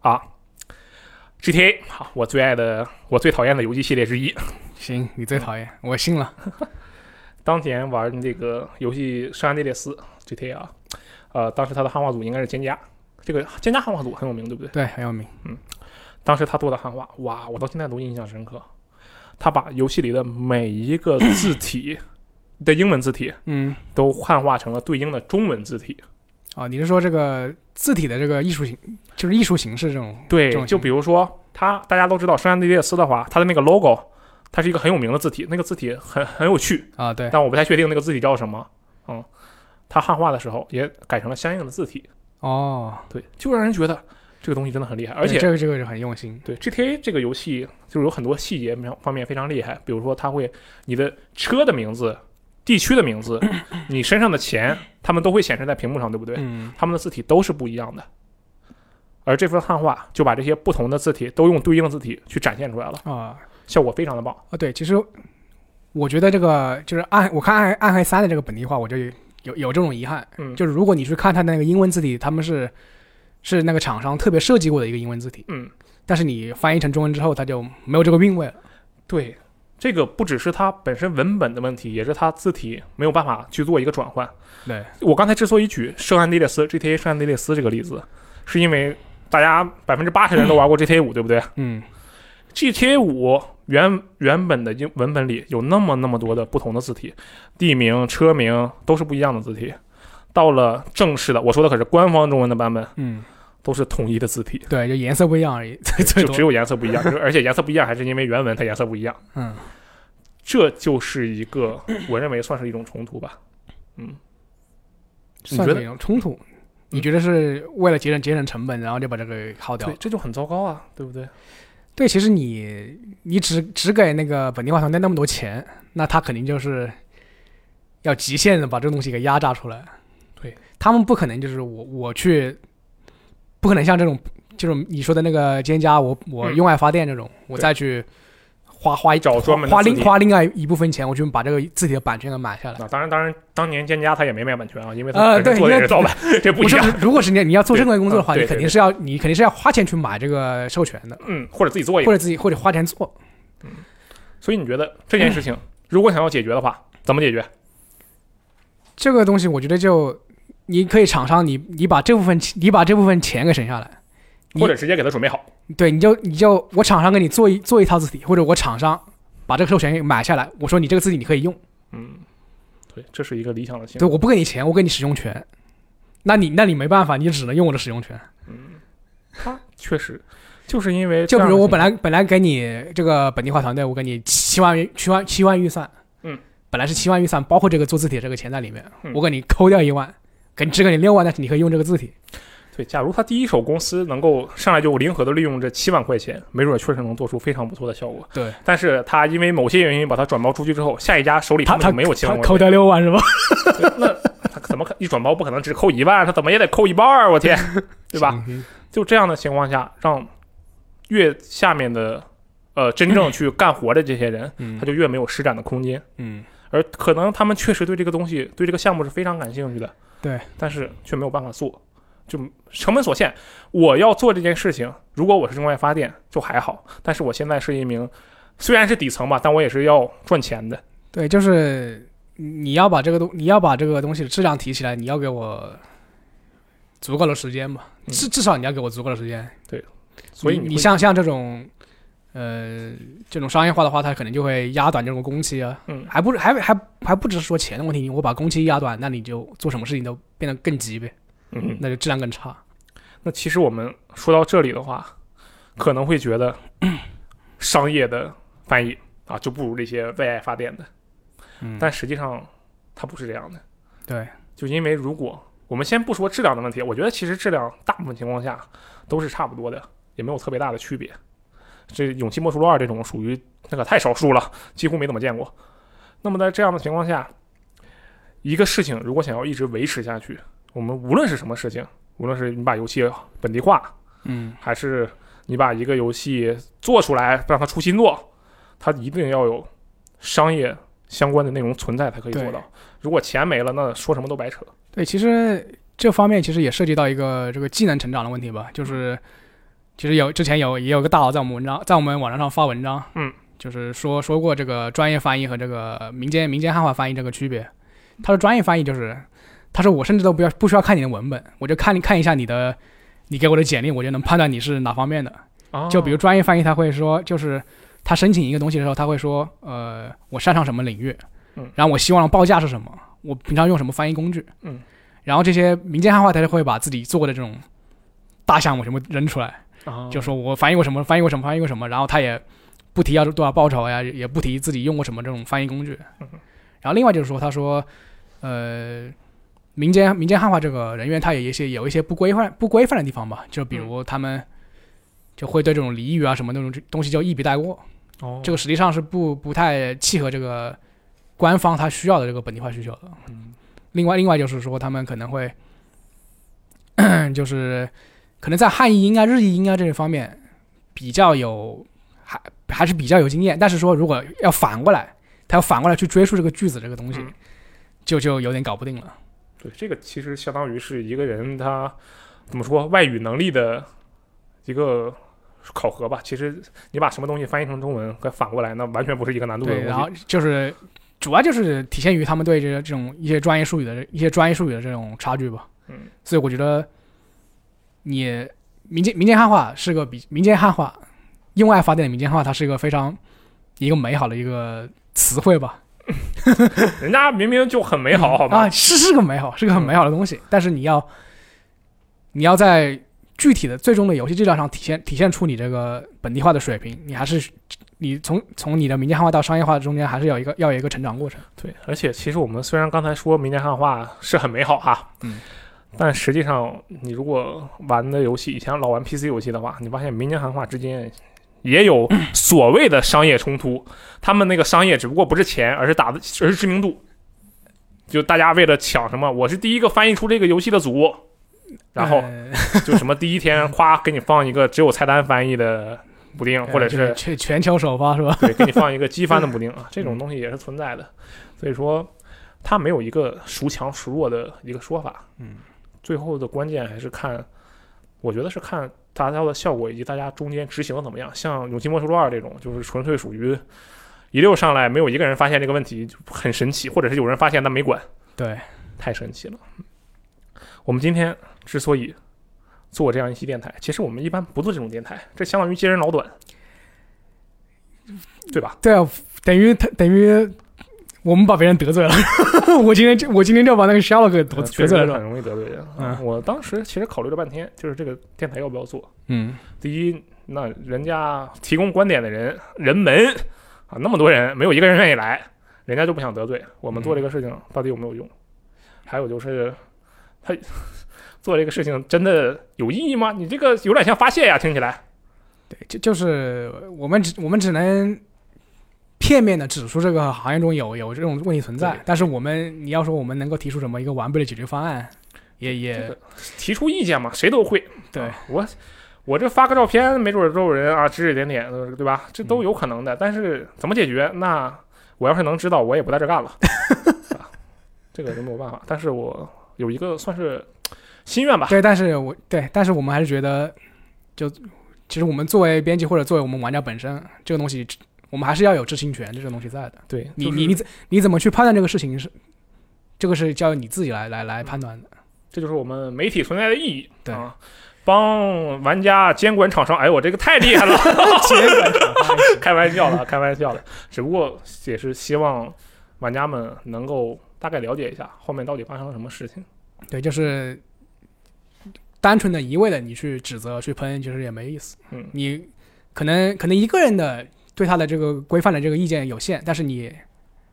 啊，GTA，好，我最爱的，我最讨厌的游戏系列之一。行，你最讨厌，我信了。当年玩这个游戏《圣安地列斯》GTA 啊，呃，当时他的汉化组应该是蒹葭，这个蒹葭汉化组很有名，对不对？对，很有名。嗯当时他做的汉化，哇，我到现在都印象深刻。他把游戏里的每一个字体的英文字体嗯，都汉化成了对应的中文字体。啊，你是说这个字体的这个艺术形，就是艺术形式这种？对，就比如说他，大家都知道圣安地列斯的话，他的那个 logo，它是一个很有名的字体，那个字体很很有趣，啊，对，但我不太确定那个字体叫什么。嗯，他汉化的时候也改成了相应的字体。哦，对，就让人觉得这个东西真的很厉害，而且这个这个是很用心。对 GTA 这个游戏就是有很多细节方方面非常厉害，比如说它会你的车的名字、地区的名字、你身上的钱，它们都会显示在屏幕上，对不对？嗯，它们的字体都是不一样的。而这份汉化就把这些不同的字体都用对应字体去展现出来了，啊效果非常的棒。啊，对，其实我觉得这个就是暗，我看暗暗黑三的这个本地化，我就有有有这种遗憾，嗯，就是如果你去看它那个英文字体，他们是是那个厂商特别设计过的一个英文字体，嗯，但是你翻译成中文之后，它就没有这个韵味了。对，这个不只是它本身文本的问题，也是它字体没有办法去做一个转换。对，我刚才之所以举圣安地列斯 GTA 圣安地列斯这个例子，是因为大家百分之八十人都玩过 GTA 五，对不对嗯，？GTA 五原原本的英文本里有那么那么多的不同的字体，地名、车名都是不一样的字体。到了正式的，我说的可是官方中文的版本，嗯，都是统一的字体，对，就颜色不一样而已，就只。有颜色不一样，而且颜色不一样还是因为原文它颜色不一样，嗯，这就是一个我认为算是一种冲突吧。嗯，你算是一种冲突。你觉得是为了节省节省成本，然后就把这个耗掉对，？这就很糟糕啊，对不对？对，其实你你只只给那个本地化团队那么多钱，那他肯定就是要极限的把这个东西给压榨出来。对他们不可能就是我我去，不可能像这种就是你说的那个兼家，我我嗯用爱发电这种，我再去花花一找专门花另花另外一部分钱，我去把这个字体的版权给买下来。那当然，当然，当年蒹葭他也没买版权啊，因为他做的也对因为是盗版，这不我说一样。，如果是你你要做正规工作的话，你肯定是要你肯定是要花钱去买这个授权的，嗯，或者自己做一个。或者自己或者花钱做。嗯所以你觉得这件事情如果想要解决的话，怎么解决？这个东西我觉得就你可以厂商你你把这部分你把这部分钱给省下来，你或者直接给他准备好？对，你就你就我厂商给你做一做一套字体，或者我厂商把这个授权给买下来，我说你这个字体你可以用，嗯，对，这是一个理想的情对，我不给你钱，我给你使用权，那你那你没办法，你只能用我的使用权。嗯他确实就是因为就比如我本来本来给你这个本地化团队，我给你七万元七万七万预算，嗯，本来是七万预算，包括这个做字体这个钱在里面，嗯我给你抠掉一万，给你只给你六万，但是你可以用这个字体。对，假如他第一手公司能够上来就灵活的利用这七万块钱，没准确实能做出非常不错的效果。对，但是他因为某些原因把它转包出去之后，下一家手里他就没有七万块钱，掉六万是吧？他怎么可一转包不可能只扣一万，他怎么也得扣一半儿，我天，对吧？嗯？就这样的情况下，让越下面的呃真正去干活的这些人，嗯他就越没有施展的空间。嗯，而可能他们确实对这个东西、对这个项目是非常感兴趣的，对，但是却没有办法做，就成本所限。我要做这件事情，如果我是中外发电就还好，但是我现在是一名虽然是底层吧，但我也是要赚钱的。对，就是你要把这个东你要把这个东西的质量提起来，你要给我足够的时间吧，嗯至至少你要给我足够的时间。对所以你你像像这种，呃，这种商业化的话，它可能就会压短这种工期啊，嗯还不是还还还不只是说钱的问题，我把工期压短，那你就做什么事情都变得更急呗，嗯，那就质量更差。那其实我们说到这里的话，可能会觉得 商业的翻译啊就不如这些为爱发电的，嗯，但实际上它不是这样的。对，就因为如果我们先不说质量的问题，我觉得其实质量大部分情况下都是差不多的，也没有特别大的区别。这《勇气莫属录二》这种属于那个太少数了，几乎没怎么见过。那么在这样的情况下，一个事情如果想要一直维持下去，我们无论是什么事情，无论是你把游戏本地化，嗯，还是你把一个游戏做出来让它出新作，它一定要有商业相关的内容存在才可以做到。如果钱没了，那说什么都白扯。对，其实这方面其实也涉及到一个这个技能成长的问题吧，就是其实有之前有也有个大佬在我们文章在我们网站上发文章，嗯，就是说说过这个专业翻译和这个民间民间汉化翻译这个区别。他说专业翻译就是，他说我甚至都不要不需要看你的文本，我就看看一下你的你给我的简历，我就能判断你是哪方面的。啊就比如专业翻译，他会说，就是他申请一个东西的时候，他会说，呃，我擅长什么领域，嗯。然后我希望的报价是什么，我平常用什么翻译工具，嗯，然后这些民间汉化，他就会把自己做过的这种大项目全部扔出来，啊就说我翻译过什么，翻译过什么，翻译过什么，然后他也不提要多少报酬呀，也不提自己用过什么这种翻译工具，嗯。然后另外就是说，他说，呃。民间民间汉化这个人员，他也有一些有一些不规范不规范的地方吧，就比如他们就会对这种俚语啊什么那种东西就一笔带过，哦，这个实际上是不不太契合这个官方他需要的这个本地化需求的。嗯另外，另外就是说，他们可能会，就是可能在汉译音啊、日译音啊这些方面比较有，还还是比较有经验。但是说，如果要反过来，他要反过来去追溯这个句子这个东西，嗯就就有点搞不定了。对，这个其实相当于是一个人他怎么说外语能力的一个考核吧。其实你把什么东西翻译成中文和反过来，那完全不是一个难度的对，东西。然后就是主要就是体现于他们对这个这种一些专业术语的一些专业术语的这种差距吧。嗯，所以我觉得你民间民间汉化是个比民间汉化用爱发电的民间汉化，它是一个非常一个美好的一个词汇吧。人家明明就很美好，好吗？啊，是是个美好，是个很美好的东西，但是你要你要在具体的最终的游戏质量上体现体现出你这个本地化的水平，你还是你从从你的民间汉化到商业化中间还是有一个要有一个成长过程。对，而且其实我们虽然刚才说民间汉化是很美好哈，嗯，但实际上你如果玩的游戏以前老玩 PC 游戏的话，你发现民间汉化之间也有所谓的商业冲突，他们那个商业只不过不是钱，而是打的而是知名度。就大家为了抢什么，我是第一个翻译出这个游戏的组，然后呃就什么第一天夸给你放一个只有菜单翻译的补丁，或者是呃全全球首发是吧？对，给你放一个 机翻的补丁啊，这种东西也是存在的。所以说，它没有一个孰强孰弱的一个说法。嗯，最后的关键还是看，我觉得是看达到的效果以及大家中间执行的怎么样。像《勇气莫属录二》这种，就是纯粹属于一溜上来，没有一个人发现这个问题，就很神奇，或者是有人发现但没管，对，太神奇了。我们今天之所以做这样一期电台，其实我们一般不做这种电台，这相当于揭人老短，对吧？对啊，等于他等于我们把别人得罪了。我今天就我今天就把那个 Sherlock 给得罪了很？容易得罪人。嗯啊我当时其实考虑了半天，就是这个电台要不要做。嗯，第一，那人家提供观点的人人们啊，那么多人，没有一个人愿意来，人家就不想得罪我们做这个事情到底有没有用？还有就是，他 做这个事情真的有意义吗？你这个有点像发泄呀，听起来。对，就就是我们只我们只能片面的指出这个行业中有有这种问题存在，但是我们你要说我们能够提出什么一个完备的解决方案，也也提出意见嘛，谁都会。对啊我我这发个照片，没准儿都有人啊指指点点，呃对吧？这都有可能的。但是怎么解决？那我要是能知道，我也不在这干了。啊这个就没有办法。但是我有一个算是心愿吧。对，但是我对，但是我们还是觉得，就其实我们作为编辑或者作为我们玩家本身，这个东西我们还是要有知情权这种东西在的。对，就是你你你怎你怎么去判断这个事情是，这个是交由你自己来来来判断的。这就是我们媒体存在的意义。对啊，帮玩家监管厂商。哎，我这个太厉害了，监管厂商开玩笑的，开玩笑的。只不过也是希望玩家们能够大概了解一下后面到底发生了什么事情。对，就是单纯的一味的你去指责、去喷，其实也没意思。嗯，你可能可能一个人的对他的这个规范的这个意见有限，但是你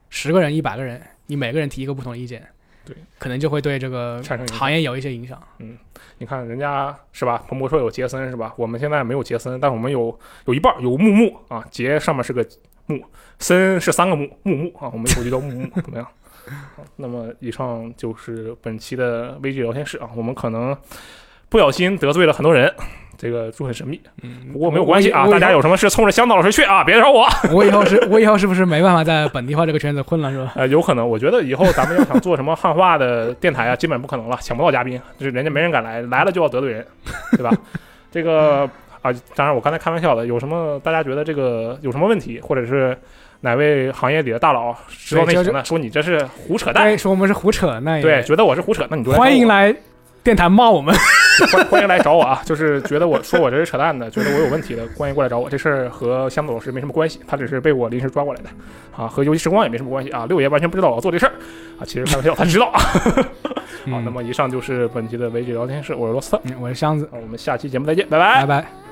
十个人、一百个人，你每个人提一个不同的意见，对，可能就会对这个产生业有一些影响。嗯你看人家是吧？彭博说有杰森是吧？我们现在没有杰森，但我们有有一半有木木啊，杰上面是个木，森是三个木木木啊，我们以后就叫木木，怎么样？好那么以上就是本期的微 G 聊天室啊，我们可能不小心得罪了很多人，这个就很神秘，嗯，不过没有关系啊，大家有什么事冲着香岛老师去啊，别找我。我以后是，我以后是不是没办法在本地化这个圈子混了，是吧？呃，有可能，我觉得以后咱们要想做什么汉化的电台啊，基本不可能了，抢不到嘉宾，就是人家没人敢来，来了就要得罪人，对吧？这个啊，当然我刚才开玩笑的，有什么大家觉得这个有什么问题，或者是哪位行业里的大佬知道内情的，说你这是胡扯淡，说我们是胡扯，那也对，觉得我是胡扯，那你就欢迎来电台骂我们。欢欢迎来找我啊！就是觉得我说我这是扯淡的，觉得我有问题的，欢迎过来找我。这事儿和香子老师没什么关系，他只是被我临时抓过来的啊，和游戏时光也没什么关系啊。六爷完全不知道我要做这事儿啊，其实开玩笑，他知道啊。好，那么以上就是本期的维基聊天室，我是罗斯特，嗯，我是箱子，啊，我们下期节目再见，拜拜拜。拜。